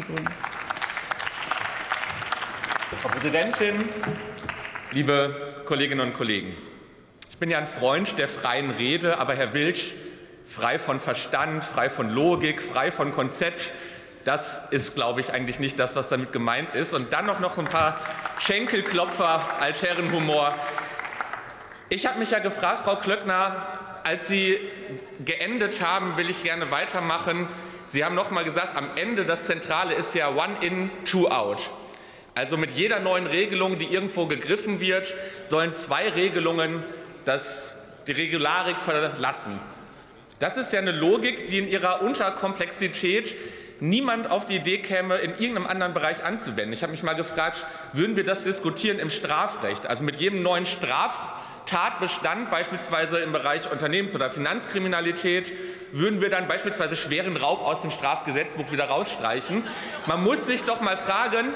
Grünen. Frau Präsidentin, liebe Kolleginnen und Kollegen! Ich bin ja ein Freund der freien Rede, aber Herr Wilsch, frei von Verstand, frei von Logik, frei von Konzept, das ist, glaube ich, eigentlich nicht das, was damit gemeint ist. Und dann noch, noch ein paar Schenkelklopfer als Herrenhumor. Ich habe mich ja gefragt, Frau Klöckner, als Sie geendet haben, will ich gerne weitermachen. Sie haben noch mal gesagt, am Ende das Zentrale ist ja One in, Two out. Also mit jeder neuen Regelung, die irgendwo gegriffen wird, sollen zwei Regelungen das, die Regularik verlassen. Das ist ja eine Logik, die in ihrer Unterkomplexität niemand auf die Idee käme, in irgendeinem anderen Bereich anzuwenden. Ich habe mich mal gefragt, würden wir das diskutieren im Strafrecht? Also mit jedem neuen Straftatbestand, beispielsweise im Bereich Unternehmens- oder Finanzkriminalität, würden wir dann beispielsweise schweren Raub aus dem Strafgesetzbuch wieder rausstreichen. Man muss sich doch mal fragen,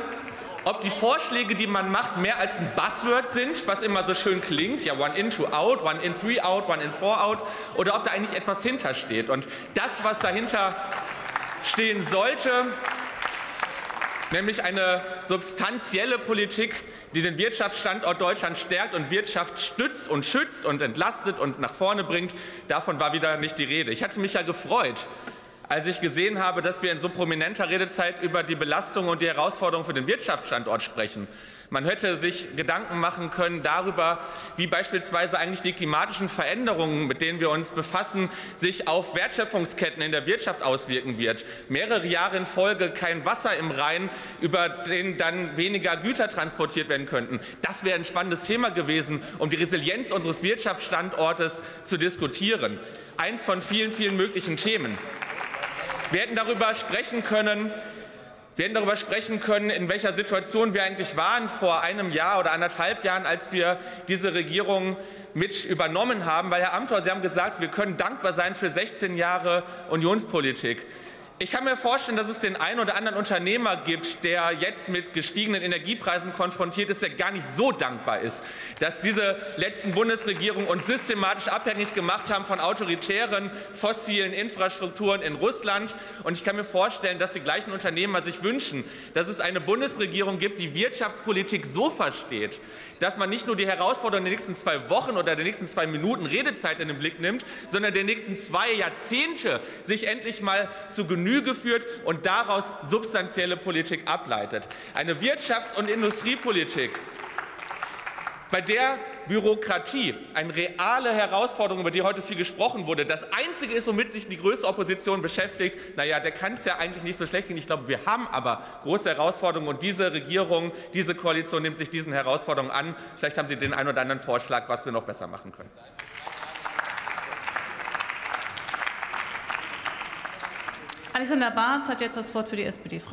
ob die Vorschläge, die man macht, mehr als ein Buzzword sind, was immer so schön klingt, ja, one in, two out, one in, three out, one in, four out, oder ob da eigentlich etwas hintersteht. Und das, was dahinter stehen sollte, nämlich eine substanzielle Politik, die den Wirtschaftsstandort Deutschland stärkt und Wirtschaft stützt und schützt und entlastet und nach vorne bringt. Davon war wieder nicht die Rede. Ich hatte mich ja gefreut, als ich gesehen habe, dass wir in so prominenter Redezeit über die Belastung und die Herausforderungen für den Wirtschaftsstandort sprechen. Man hätte sich Gedanken machen können darüber, wie beispielsweise eigentlich die klimatischen Veränderungen, mit denen wir uns befassen, sich auf Wertschöpfungsketten in der Wirtschaft auswirken wird. Mehrere Jahre in Folge kein Wasser im Rhein, über den dann weniger Güter transportiert werden könnten. Das wäre ein spannendes Thema gewesen, um die Resilienz unseres Wirtschaftsstandortes zu diskutieren. Eins von vielen, vielen möglichen Themen. Wir hätten darüber sprechen können, wir hätten darüber sprechen können, in welcher Situation wir eigentlich waren vor einem Jahr oder anderthalb Jahren, als wir diese Regierung mit übernommen haben. Weil, Herr Amthor, Sie haben gesagt, wir können dankbar sein für 16 Jahre Unionspolitik. Ich kann mir vorstellen, dass es den einen oder anderen Unternehmer gibt, der jetzt mit gestiegenen Energiepreisen konfrontiert ist, der gar nicht so dankbar ist, dass diese letzten Bundesregierungen uns systematisch abhängig gemacht haben von autoritären fossilen Infrastrukturen in Russland. Und ich kann mir vorstellen, dass die gleichen Unternehmer sich wünschen, dass es eine Bundesregierung gibt, die Wirtschaftspolitik so versteht, dass man nicht nur die Herausforderungen der nächsten zwei Wochen oder der nächsten zwei Minuten Redezeit in den Blick nimmt, sondern der nächsten zwei Jahrzehnte sich endlich mal zu genügen Genüge führt und daraus substanzielle Politik ableitet. Eine Wirtschafts- und Industriepolitik, bei der Bürokratie eine reale Herausforderung, über die heute viel gesprochen wurde, das Einzige ist, womit sich die größte Opposition beschäftigt, naja, der kann es ja eigentlich nicht so schlecht gehen. Ich glaube, wir haben aber große Herausforderungen und diese Regierung, diese Koalition nimmt sich diesen Herausforderungen an. Vielleicht haben Sie den einen oder anderen Vorschlag, was wir noch besser machen können. Alexander Barth hat jetzt das Wort für die SPD-Fraktion.